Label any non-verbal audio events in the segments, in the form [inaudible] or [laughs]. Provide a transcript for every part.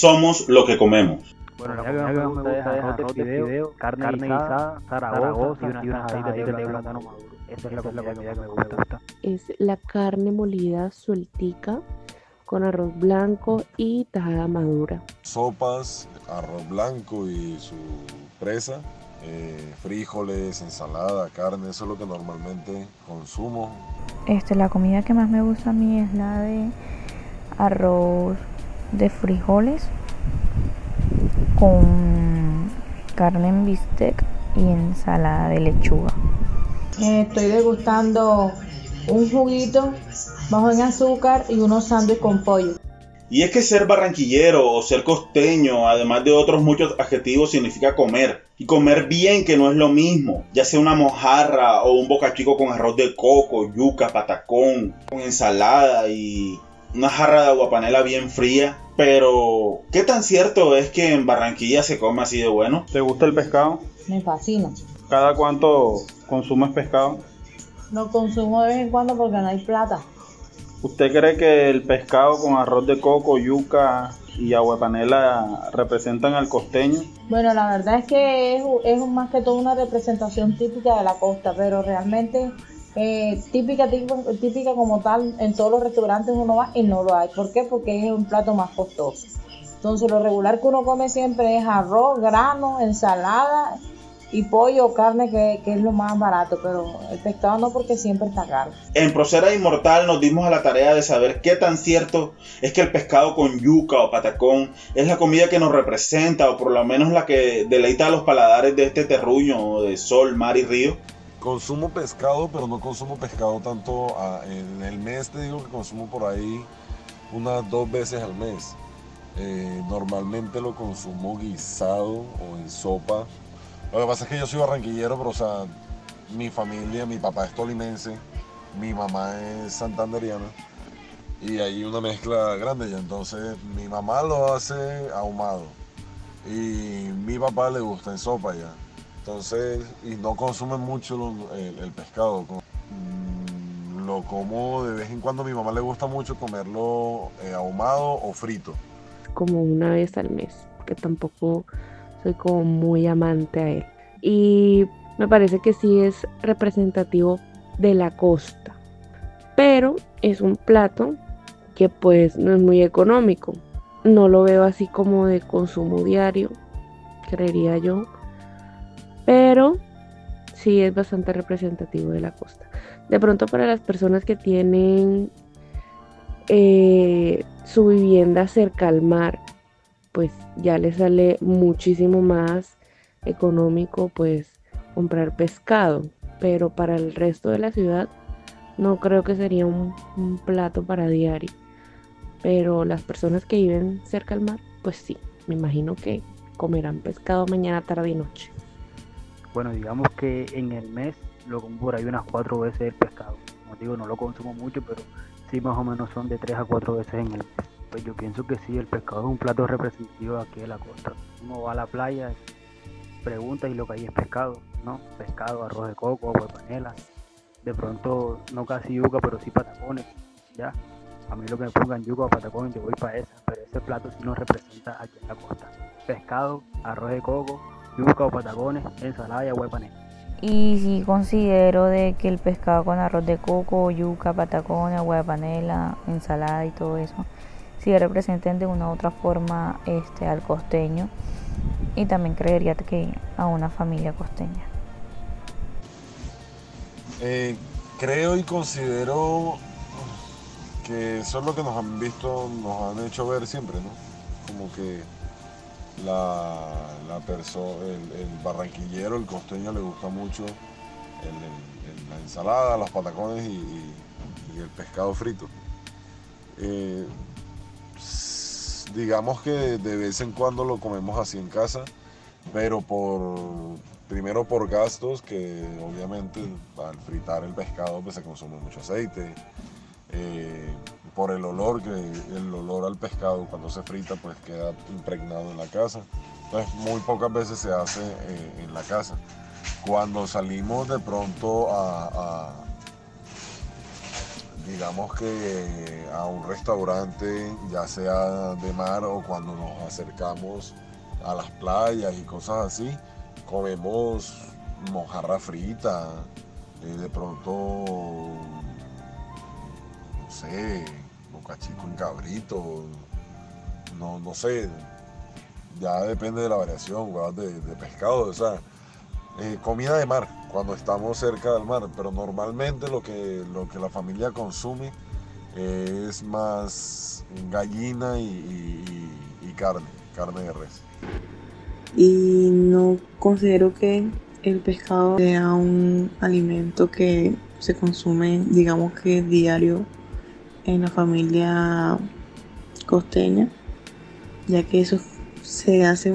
somos lo que comemos. Bueno, la comida que más me gusta es arroz de fideo, carne, carne guisada, zaragoza y unas tajaditas de plátano maduro. Esa es la comida que me gusta. Es la carne molida sueltica con arroz blanco y tajada madura. Sopas, arroz blanco y su presa, eh, frijoles, ensalada, carne, eso es lo que normalmente consumo. Este, la comida que más me gusta a mí es la de arroz de frijoles con carne en bistec y ensalada de lechuga. Estoy degustando un juguito bajo en azúcar y unos sándwiches con pollo. Y es que ser barranquillero o ser costeño, además de otros muchos adjetivos, significa comer. Y comer bien, que no es lo mismo. Ya sea una mojarra o un bocachico con arroz de coco, yuca, patacón, con ensalada y una jarra de aguapanela bien fría. Pero, ¿qué tan cierto es que en Barranquilla se come así de bueno? ¿Te gusta el pescado? Me fascina. ¿Cada cuánto consumes pescado? Lo consumo de vez en cuando porque no hay plata. ¿Usted cree que el pescado con arroz de coco, yuca y agua panela representan al costeño? Bueno, la verdad es que es, es más que todo una representación típica de la costa, pero realmente eh, típica, típica como tal en todos los restaurantes uno va y no lo hay. ¿Por qué? Porque es un plato más costoso. Entonces lo regular que uno come siempre es arroz, grano, ensalada y pollo o carne que, es lo más barato, pero el pescado no porque siempre está caro. En Procera Inmortal nos dimos a la tarea de saber qué tan cierto es que el pescado con yuca o patacón es la comida que nos representa o por lo menos la que deleita a los paladares de este terruño de sol, mar y río. Consumo pescado, pero no consumo pescado tanto en el mes, te digo que consumo por ahí unas dos veces al mes. Eh, normalmente lo consumo guisado o en sopa lo que pasa es que yo soy barranquillero, pero o sea, mi familia, mi papá es tolimense, mi mamá es santanderiana y hay una mezcla grande ya. Entonces mi mamá lo hace ahumado y mi papá le gusta en sopa ya. Entonces, y no consume mucho el, pescado. Mm, lo como de vez en cuando, a mi mamá le gusta mucho comerlo eh, ahumado o frito. Como una vez al mes, que tampoco soy como muy amante a él. Y me parece que sí es representativo de la costa. Pero es un plato que pues no es muy económico. No lo veo así como de consumo diario, creería yo. Pero sí es bastante representativo de la costa. De pronto para las personas que tienen eh, su vivienda cerca al mar pues ya le sale muchísimo más económico pues comprar pescado. Pero para el resto de la ciudad no creo que sería un, plato para diario. Pero las personas que viven cerca al mar, pues sí, me imagino que comerán pescado mañana, tarde y noche. Bueno, digamos que en el mes lo como por ahí unas cuatro veces el pescado. Como digo, no lo consumo mucho, pero sí más o menos son de tres a cuatro veces en el mes. Pues yo pienso que sí, el pescado es un plato representativo aquí de la costa. Uno va a la playa, pregunta y lo que hay es pescado, ¿no? Pescado, arroz de coco, agua de panela. De pronto, no casi yuca, pero sí patacones, ¿ya? A mí lo que me pongan yuca o patacones, yo voy para esa, pero ese plato sí nos representa aquí en la costa. Pescado, arroz de coco, yuca o patacones, ensalada y agua de panela. Y sí considero de que el pescado con arroz de coco, yuca, patacones, agua de panela, ensalada y todo eso si representen de una u otra forma este, al costeño y también creería que a una familia costeña. Eh, creo y considero que eso es lo que nos han visto, nos han hecho ver siempre, ¿no? Como que la, la el, barranquillero, el costeño le gusta mucho la ensalada, los patacones y, el pescado frito. Eh, digamos que de vez en cuando lo comemos así en casa, pero por primero por gastos que obviamente al fritar el pescado pues se consume mucho aceite, eh, por el olor que el olor al pescado cuando se frita pues queda impregnado en la casa, entonces muy pocas veces se hace eh, en la casa. Cuando salimos de pronto a digamos que a un restaurante, ya sea de mar o cuando nos acercamos a las playas y cosas así, comemos mojarra frita, eh, de pronto, no sé, bocachico en cabrito, no, no sé, ya depende de la variación, de, pescado, o sea, eh, comida de mar cuando estamos cerca del mar, pero normalmente lo que, lo que la familia consume es más gallina y carne, carne de res. Y no considero que el pescado sea un alimento que se consume, digamos que diario en la familia costeña, ya que eso se hace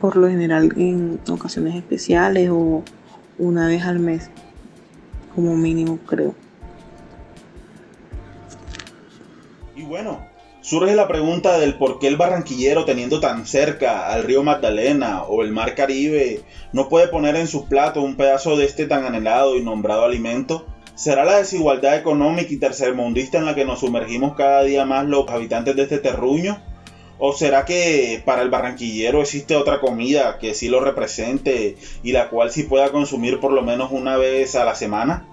por lo general en ocasiones especiales o una vez al mes, como mínimo creo. Y bueno, surge la pregunta del por qué el barranquillero teniendo tan cerca al río Magdalena o el mar Caribe no puede poner en sus platos un pedazo de este tan anhelado y nombrado alimento. ¿Será la desigualdad económica y tercermundista en la que nos sumergimos cada día más los habitantes de este terruño? ¿O será que para el barranquillero existe otra comida que sí lo represente y la cual sí pueda consumir por lo menos una vez a la semana?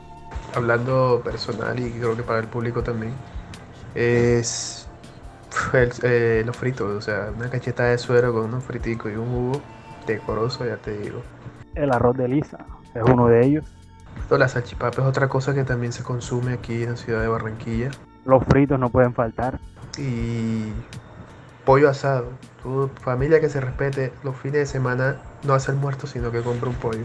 Hablando personal y creo que para el público también, es [laughs] eh, los fritos, o sea, una cacheta de suero con unos friticos y un jugo decoroso, ya te digo. El arroz de lisa es uno de ellos. La salchipapa es otra cosa que también se consume aquí en la ciudad de Barranquilla. Los fritos no pueden faltar. Y pollo asado. Tu familia que se respete los fines de semana no hace el muerto, sino que compra un pollo.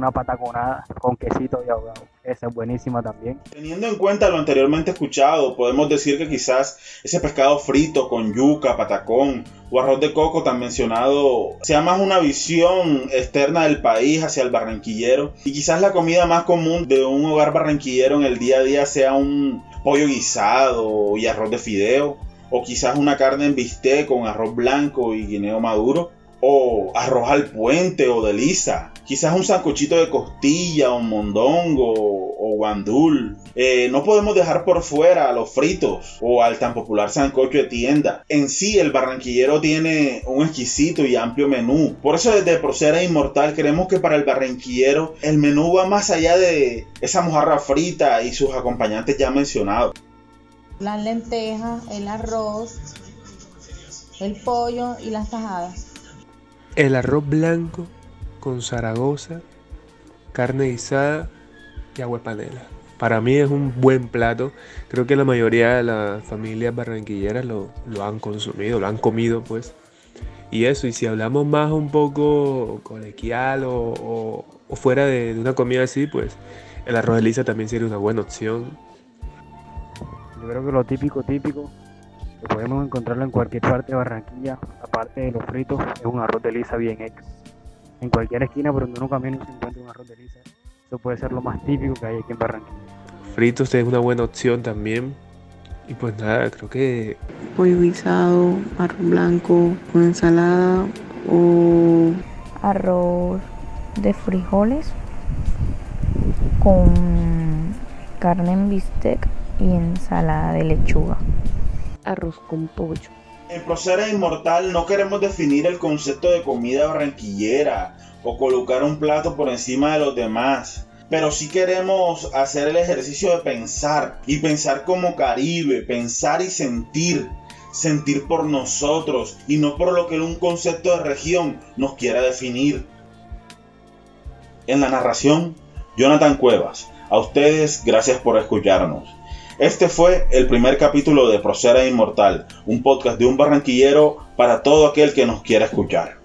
Una pataconada con quesito y ahogado. Esa es buenísima también. Teniendo en cuenta lo anteriormente escuchado, podemos decir que quizás ese pescado frito con yuca, patacón o arroz de coco tan mencionado sea más una visión externa del país hacia el barranquillero y quizás la comida más común de un hogar barranquillero en el día a día sea un pollo guisado y arroz de fideo o quizás una carne en bistec con arroz blanco y guineo maduro, o arroz al puente o de lisa, quizás un sancochito de costilla, o mondongo o guandul. Eh, no podemos dejar por fuera a los fritos o al tan popular sancocho de tienda. En sí, el barranquillero tiene un exquisito y amplio menú. Por eso desde Procera Inmortal creemos que para el barranquillero el menú va más allá de esa mojarra frita y sus acompañantes ya mencionados las lentejas, el arroz, el pollo y las tajadas. El arroz blanco con Zaragoza, carne guisada y agua panela. Para mí es un buen plato. Creo que la mayoría de las familias barranquilleras lo, han consumido, lo han comido pues. Y eso, y si hablamos más un poco colequial o, fuera de, de, una comida así, pues el arroz de lisa también sería una buena opción. Yo creo que lo típico, típico, que podemos encontrarlo en cualquier parte de Barranquilla, aparte de los fritos, es un arroz de lisa bien hecho. En cualquier esquina por donde uno camina se encuentra un arroz de lisa. Eso puede ser lo más típico que hay aquí en Barranquilla. Fritos es una buena opción también. Y pues nada, creo que... Pollo guisado, arroz blanco con ensalada o... Arroz de frijoles con carne en bistec y ensalada de lechuga. Arroz con pollo. En Procera Inmortal no queremos definir el concepto de comida barranquillera o colocar un plato por encima de los demás. Pero sí queremos hacer el ejercicio de pensar y pensar como Caribe, pensar y sentir. Sentir por nosotros y no por lo que un concepto de región nos quiera definir. En la narración, Jonathan Cuevas. A ustedes, gracias por escucharnos. Este fue el primer capítulo de Procera Inmortal, un podcast de un barranquillero para todo aquel que nos quiera escuchar.